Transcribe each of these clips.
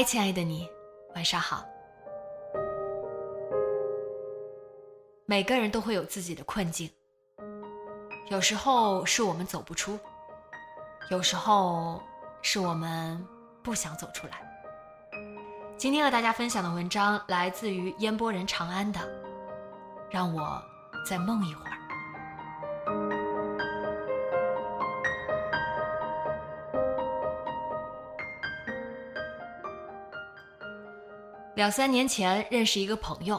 嗨，亲爱的你，晚上好。每个人都会有自己的困境，有时候是我们走不出，有时候是我们不想走出来。今天和大家分享的文章来自于烟波人长安的，让我再梦一会儿。两三年前认识一个朋友，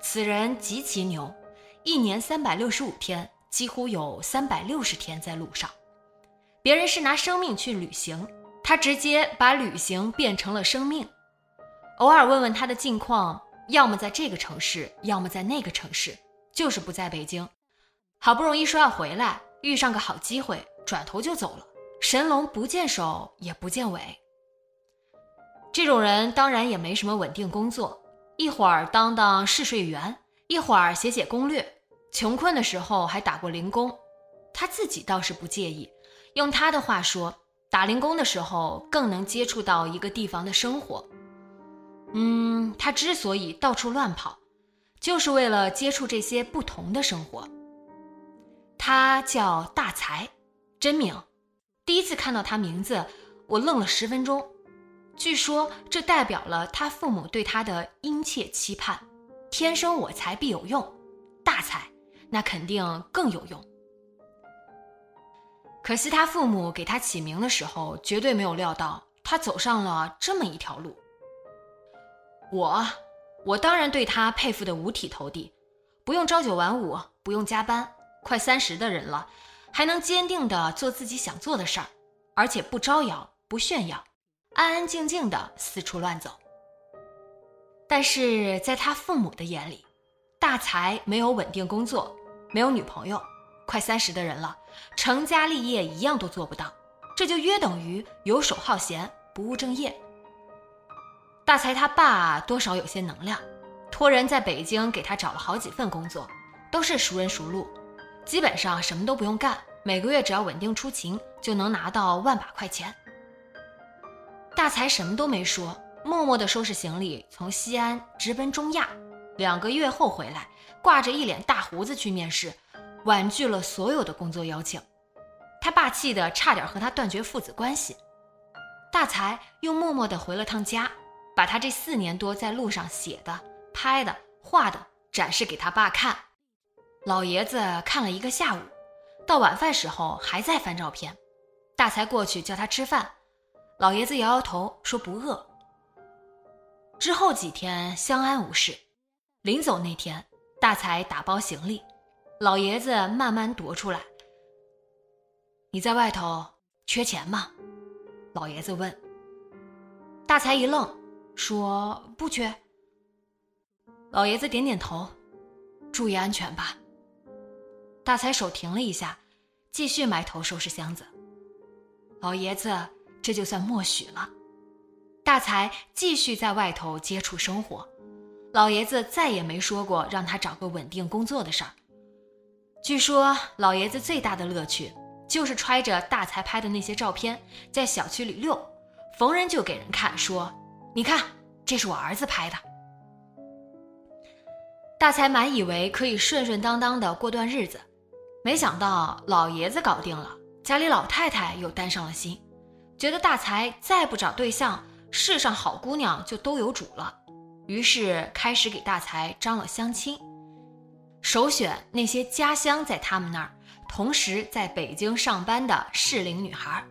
此人极其牛，一年三百六十五天，几乎有三百六十天在路上。别人是拿生命去旅行，他直接把旅行变成了生命。偶尔问问他的近况，要么在这个城市，要么在那个城市，就是不在北京。好不容易说要回来，遇上个好机会，转头就走了，神龙不见首也不见尾。这种人当然也没什么稳定工作，一会儿当当试睡员，一会儿写写攻略，穷困的时候还打过零工。他自己倒是不介意，用他的话说，打零工的时候更能接触到一个地方的生活。嗯，他之所以到处乱跑，就是为了接触这些不同的生活。他叫大才，真名。第一次看到他名字，我愣了十分钟。据说这代表了他父母对他的殷切期盼。天生我材必有用，大才那肯定更有用。可惜他父母给他起名的时候，绝对没有料到他走上了这么一条路。我，我当然对他佩服的五体投地，不用朝九晚五，不用加班，快三十的人了，还能坚定的做自己想做的事儿，而且不招摇，不炫耀。安安静静的四处乱走，但是在他父母的眼里，大才没有稳定工作，没有女朋友，快三十的人了，成家立业一样都做不到，这就约等于游手好闲，不务正业。大才他爸多少有些能量，托人在北京给他找了好几份工作，都是熟人熟路，基本上什么都不用干，每个月只要稳定出勤，就能拿到万把块钱。大才什么都没说，默默地收拾行李，从西安直奔中亚。两个月后回来，挂着一脸大胡子去面试，婉拒了所有的工作邀请。他爸气得差点和他断绝父子关系。大才又默默地回了趟家，把他这四年多在路上写的、拍的、画的展示给他爸看。老爷子看了一个下午，到晚饭时候还在翻照片。大才过去叫他吃饭。老爷子摇摇头说不饿。之后几天相安无事，临走那天，大才打包行李，老爷子慢慢踱出来。你在外头缺钱吗？老爷子问。大才一愣，说不缺。老爷子点点头，注意安全吧。大才手停了一下，继续埋头收拾箱子。老爷子。这就算默许了，大才继续在外头接触生活，老爷子再也没说过让他找个稳定工作的事儿。据说老爷子最大的乐趣就是揣着大才拍的那些照片，在小区里溜，逢人就给人看，说：“你看，这是我儿子拍的。”大才满以为可以顺顺当当的过段日子，没想到老爷子搞定了，家里老太太又担上了心。觉得大才再不找对象，世上好姑娘就都有主了，于是开始给大才张罗相亲，首选那些家乡在他们那儿，同时在北京上班的适龄女孩。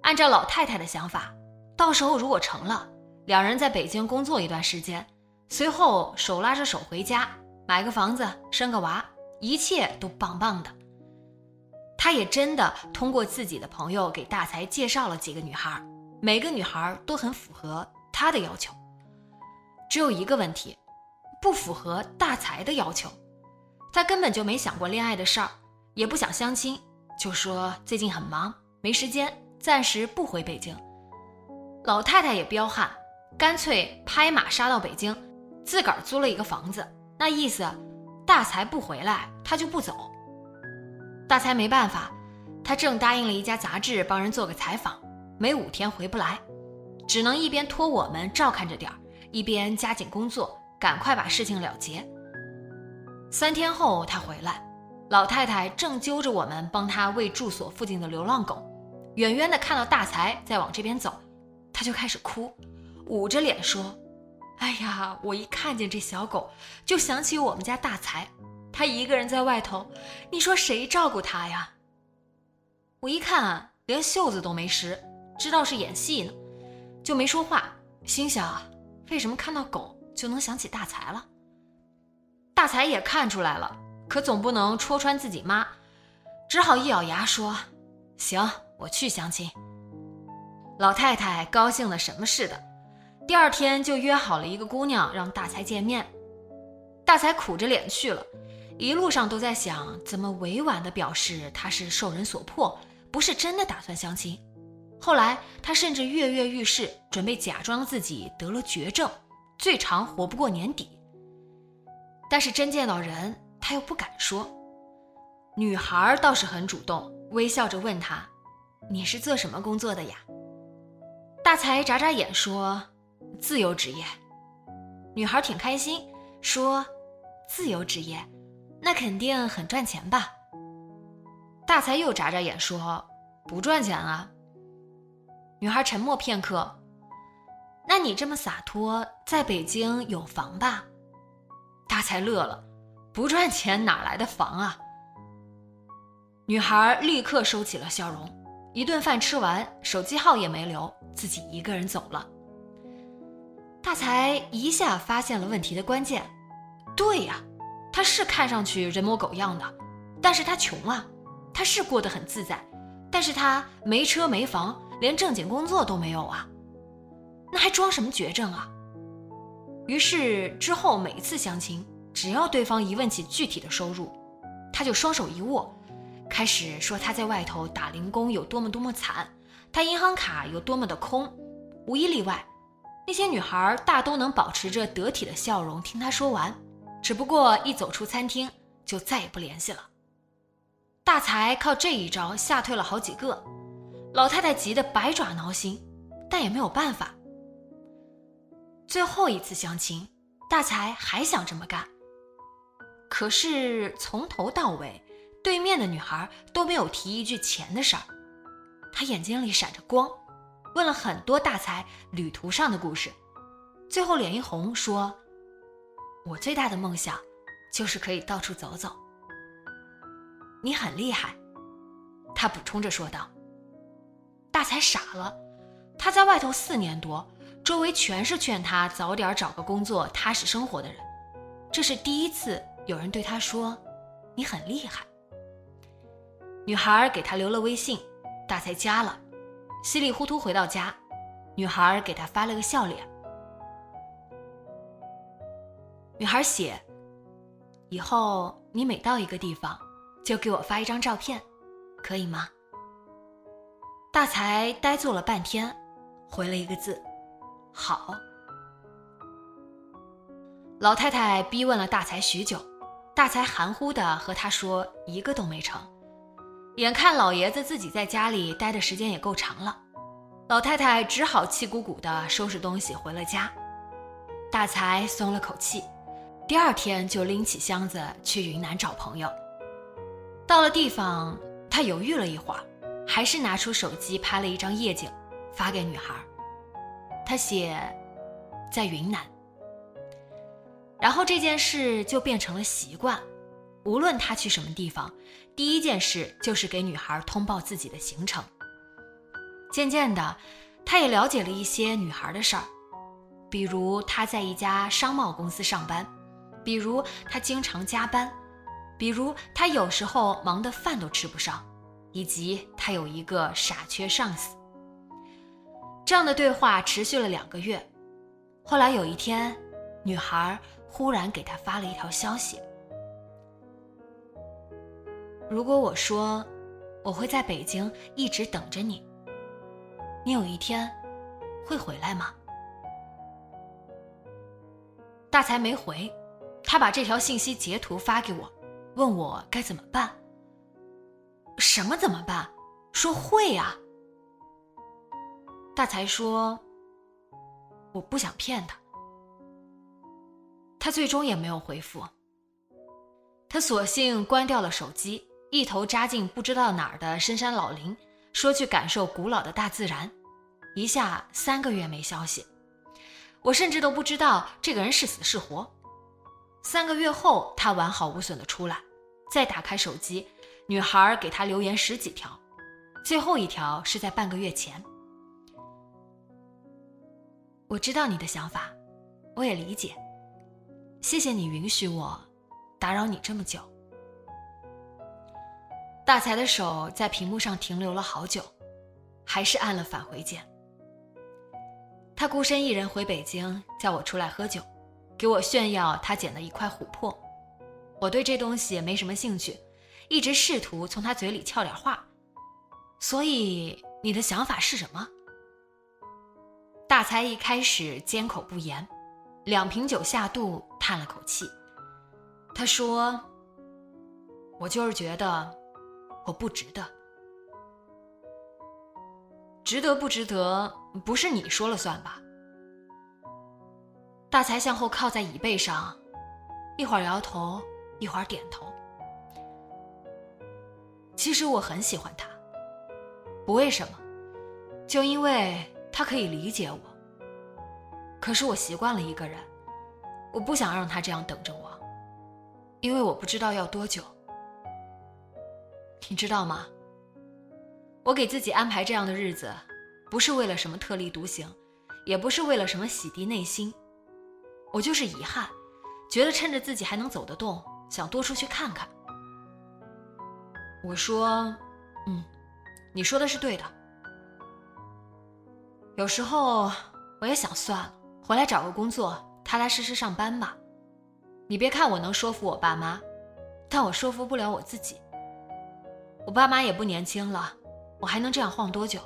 按照老太太的想法，到时候如果成了，两人在北京工作一段时间，随后手拉着手回家，买个房子，生个娃，一切都棒棒的。他也真的通过自己的朋友给大才介绍了几个女孩，每个女孩都很符合他的要求，只有一个问题，不符合大才的要求。他根本就没想过恋爱的事儿，也不想相亲，就说最近很忙，没时间，暂时不回北京。老太太也彪悍，干脆拍马杀到北京，自个儿租了一个房子，那意思，大才不回来，他就不走。大才没办法，他正答应了一家杂志帮人做个采访，没五天回不来，只能一边托我们照看着点儿，一边加紧工作，赶快把事情了结。三天后他回来，老太太正揪着我们帮他喂住所附近的流浪狗，远远的看到大才在往这边走，他就开始哭，捂着脸说：“哎呀，我一看见这小狗，就想起我们家大才。”他一个人在外头，你说谁照顾他呀？我一看，连袖子都没湿，知道是演戏呢，就没说话，心想：为什么看到狗就能想起大才了？大才也看出来了，可总不能戳穿自己妈，只好一咬牙说：“行，我去相亲。”老太太高兴的什么似的，第二天就约好了一个姑娘让大才见面。大才苦着脸去了。一路上都在想怎么委婉地表示他是受人所迫，不是真的打算相亲。后来他甚至跃跃欲试，准备假装自己得了绝症，最长活不过年底。但是真见到人，他又不敢说。女孩倒是很主动，微笑着问他：“你是做什么工作的呀？”大才眨眨眼说：“自由职业。”女孩挺开心，说：“自由职业。”那肯定很赚钱吧？大才又眨眨眼说：“不赚钱啊。”女孩沉默片刻：“那你这么洒脱，在北京有房吧？”大才乐了：“不赚钱哪来的房啊？”女孩立刻收起了笑容。一顿饭吃完，手机号也没留，自己一个人走了。大才一下发现了问题的关键：对呀。他是看上去人模狗样的，但是他穷啊，他是过得很自在，但是他没车没房，连正经工作都没有啊，那还装什么绝症啊？于是之后每次相亲，只要对方一问起具体的收入，他就双手一握，开始说他在外头打零工有多么多么惨，他银行卡有多么的空，无一例外，那些女孩大都能保持着得体的笑容听他说完。只不过一走出餐厅就再也不联系了。大才靠这一招吓退了好几个，老太太急得百爪挠心，但也没有办法。最后一次相亲，大才还想这么干，可是从头到尾，对面的女孩都没有提一句钱的事儿。他眼睛里闪着光，问了很多大才旅途上的故事，最后脸一红说。我最大的梦想，就是可以到处走走。你很厉害，他补充着说道。大才傻了，他在外头四年多，周围全是劝他早点找个工作、踏实生活的人，这是第一次有人对他说：“你很厉害。”女孩给他留了微信，大才加了，稀里糊涂回到家，女孩给他发了个笑脸。女孩写：“以后你每到一个地方，就给我发一张照片，可以吗？”大才呆坐了半天，回了一个字：“好。”老太太逼问了大才许久，大才含糊的和他说：“一个都没成。”眼看老爷子自己在家里待的时间也够长了，老太太只好气鼓鼓的收拾东西回了家。大才松了口气。第二天就拎起箱子去云南找朋友。到了地方，他犹豫了一会儿，还是拿出手机拍了一张夜景，发给女孩。他写在云南。然后这件事就变成了习惯，无论他去什么地方，第一件事就是给女孩通报自己的行程。渐渐的，他也了解了一些女孩的事儿，比如他在一家商贸公司上班，比如他经常加班，比如他有时候忙得饭都吃不上，以及他有一个傻缺上司。这样的对话持续了两个月，后来有一天，女孩。忽然给他发了一条消息：“如果我说我会在北京一直等着你，你有一天会回来吗？”大才没回，他把这条信息截图发给我，问我该怎么办。什么怎么办？说会呀。大才说：“我不想骗他。”他最终也没有回复。他索性关掉了手机，一头扎进不知道哪儿的深山老林，说去感受古老的大自然。一下三个月没消息，我甚至都不知道这个人是死是活。三个月后，他完好无损的出来，再打开手机，女孩给他留言十几条，最后一条是在半个月前。我知道你的想法，我也理解。谢谢你允许我打扰你这么久。大才的手在屏幕上停留了好久，还是按了返回键。他孤身一人回北京，叫我出来喝酒，给我炫耀他捡的一块琥珀。我对这东西也没什么兴趣，一直试图从他嘴里撬点话。所以你的想法是什么？大才一开始缄口不言。两瓶酒下肚，叹了口气。他说：“我就是觉得我不值得，值得不值得，不是你说了算吧？”大才向后靠在椅背上，一会儿摇头，一会儿点头。其实我很喜欢他，不为什么，就因为他可以理解我。可是我习惯了一个人，我不想让他这样等着我，因为我不知道要多久。你知道吗？我给自己安排这样的日子，不是为了什么特立独行，也不是为了什么洗涤内心，我就是遗憾，觉得趁着自己还能走得动，想多出去看看。我说，嗯，你说的是对的。有时候我也想算了。回来找个工作，踏踏实实上班吧。你别看我能说服我爸妈，但我说服不了我自己。我爸妈也不年轻了，我还能这样晃多久？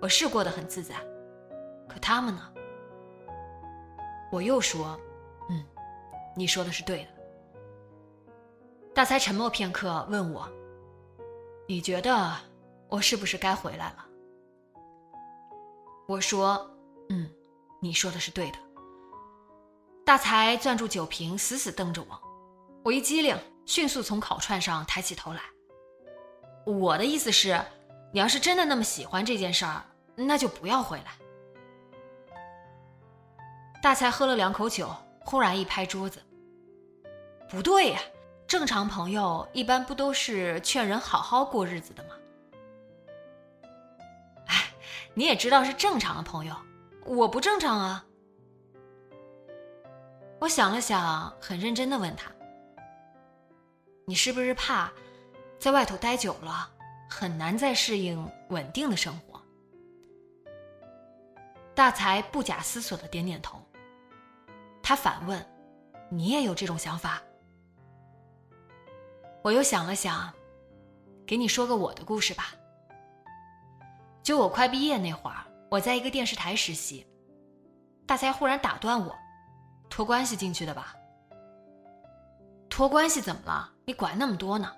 我是过得很自在，可他们呢？我又说，嗯，你说的是对的。大才沉默片刻，问我：“你觉得我是不是该回来了？”我说：“嗯。”你说的是对的。大才攥住酒瓶，死死瞪着我。我一激灵，迅速从烤串上抬起头来。我的意思是，你要是真的那么喜欢这件事儿，那就不要回来。大才喝了两口酒，忽然一拍桌子：“不对呀，正常朋友一般不都是劝人好好过日子的吗？”哎，你也知道是正常的朋友。我不正常啊！我想了想，很认真的问他：“你是不是怕在外头待久了，很难再适应稳定的生活？”大才不假思索的点点头。他反问：“你也有这种想法？”我又想了想，给你说个我的故事吧。就我快毕业那会儿。我在一个电视台实习，大才忽然打断我：“托关系进去的吧？托关系怎么了？你管那么多呢？”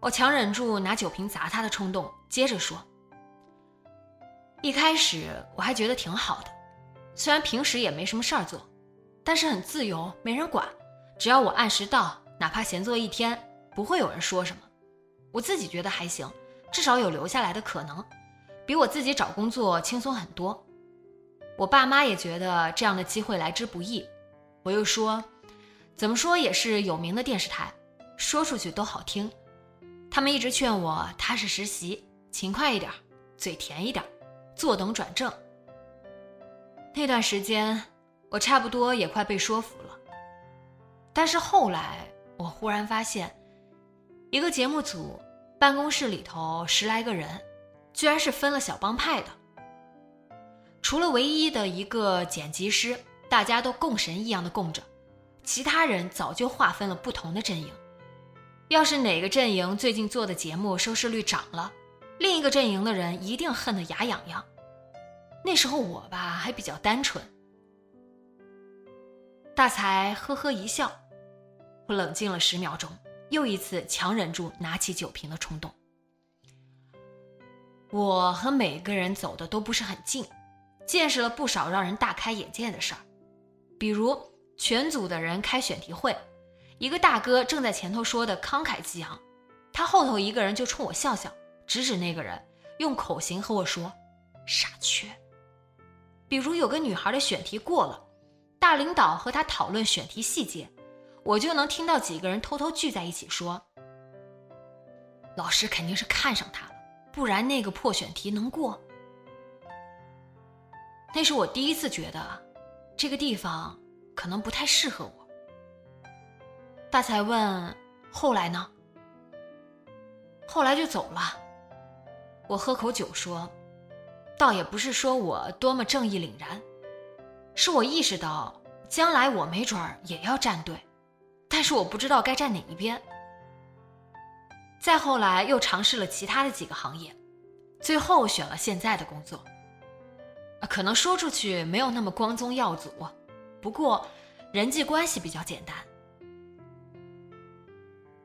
我强忍住拿酒瓶砸他的冲动，接着说：“一开始我还觉得挺好的，虽然平时也没什么事儿做，但是很自由，没人管，只要我按时到，哪怕闲坐一天，不会有人说什么。我自己觉得还行，至少有留下来的可能。”比我自己找工作轻松很多。我爸妈也觉得这样的机会来之不易。我又说，怎么说也是有名的电视台，说出去都好听。他们一直劝我踏实实习，勤快一点，嘴甜一点，坐等转正。那段时间，我差不多也快被说服了。但是后来，我忽然发现，一个节目组办公室里头十来个人，居然是分了小帮派的。除了唯一的一个剪辑师，大家都供神一样的供着，其他人早就划分了不同的阵营。要是哪个阵营最近做的节目收视率涨了，另一个阵营的人一定恨得牙痒痒。那时候我吧还比较单纯。大才呵呵一笑，我冷静了十秒钟，又一次强忍住拿起酒瓶的冲动。我和每个人走的都不是很近，见识了不少让人大开眼界的事儿，比如全组的人开选题会，一个大哥正在前头说的慷慨激昂，他后头一个人就冲我笑笑，指指那个人，用口型和我说：“傻缺。”比如有个女孩的选题过了，大领导和他讨论选题细节，我就能听到几个人偷偷聚在一起说：“老师肯定是看上他了，不然那个破选题能过？”那是我第一次觉得，这个地方可能不太适合我。大才问：“后来呢？”后来就走了。我喝口酒说。倒也不是说我多么正义凛然，是我意识到将来我没准儿也要站队，但是我不知道该站哪一边。再后来又尝试了其他的几个行业，最后选了现在的工作。可能说出去没有那么光宗耀祖，不过人际关系比较简单。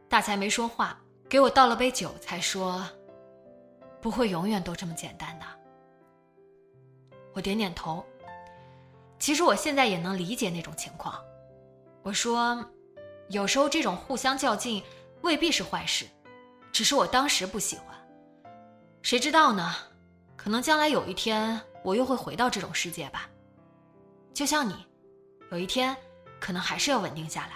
大才没说话，给我倒了杯酒，才说：“不会永远都这么简单的。”我点点头。其实我现在也能理解那种情况。我说，有时候这种互相较劲未必是坏事，只是我当时不喜欢。谁知道呢？可能将来有一天我又会回到这种世界吧。就像你，有一天可能还是要稳定下来。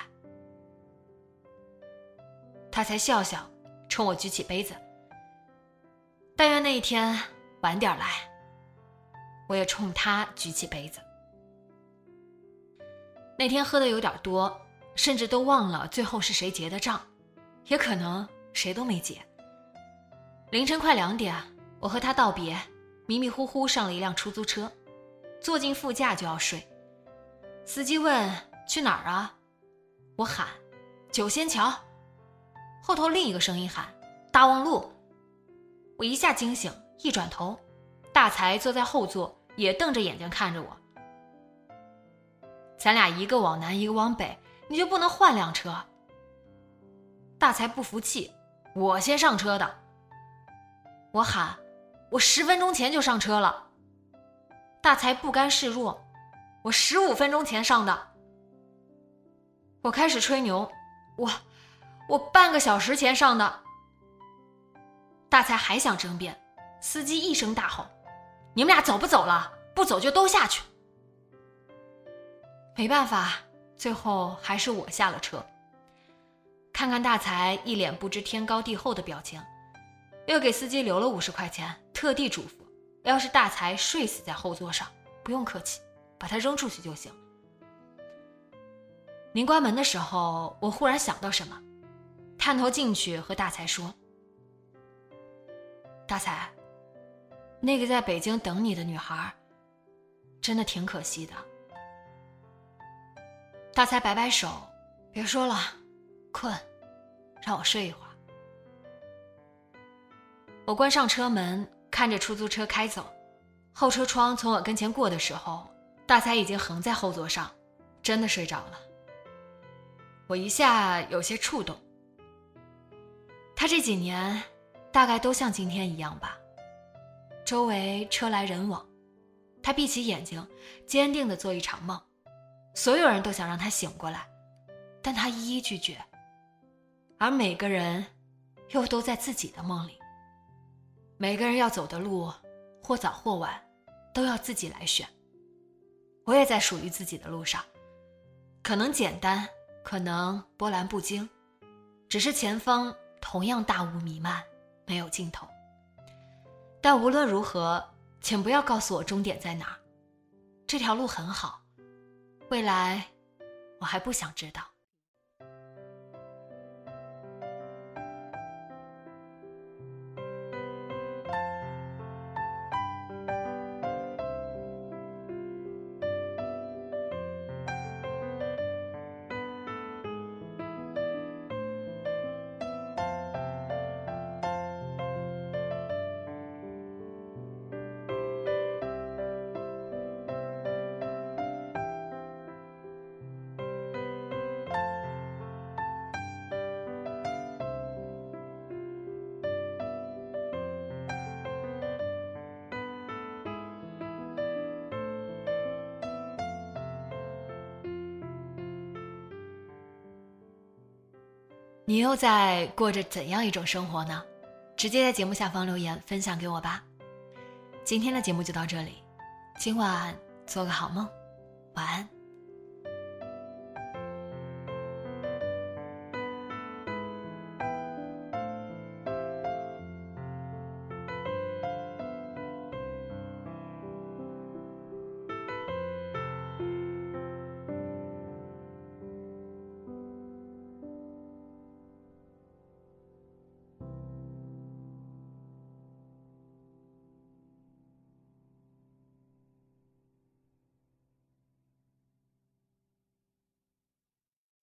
他才笑笑，冲我举起杯子。但愿那一天晚点来。我也冲他举起杯子。那天喝的有点多，甚至都忘了最后是谁结的账，也可能谁都没结。凌晨快两点，我和他道别，迷迷糊糊上了一辆出租车，坐进副驾就要睡。司机问去哪儿啊？我喊九仙桥。后头另一个声音喊大望路。我一下惊醒，一转头，大才坐在后座。也瞪着眼睛看着我，咱俩一个往南，一个往北，你就不能换辆车？大才不服气，我先上车的。我喊，我十分钟前就上车了。大才不甘示弱，我十五分钟前上的。我开始吹牛，我我半个小时前上的。大才还想争辩，司机一声大吼。你们俩走不走了？不走就都下去。没办法，最后还是我下了车。看看大才一脸不知天高地厚的表情，又给司机留了五十块钱，特地嘱咐：要是大才睡死在后座上，不用客气，把他扔出去就行。临关门的时候，我忽然想到什么，探头进去和大才说：“大才。”那个在北京等你的女孩，真的挺可惜的。大才摆摆手，别说了，困，让我睡一会儿。我关上车门，看着出租车开走，后车窗从我跟前过的时候，大才已经横在后座上，真的睡着了。我一下有些触动。他这几年，大概都像今天一样吧。周围车来人往，他闭起眼睛，坚定地做一场梦。所有人都想让他醒过来，但他一一拒绝。而每个人，又都在自己的梦里。每个人要走的路，或早或晚，都要自己来选。我也在属于自己的路上，可能简单，可能波澜不惊，只是前方同样大雾弥漫，没有尽头。但无论如何，请不要告诉我终点在哪。这条路很好，未来我还不想知道。你又在过着怎样一种生活呢？直接在节目下方留言分享给我吧。今天的节目就到这里，今晚做个好梦，晚安。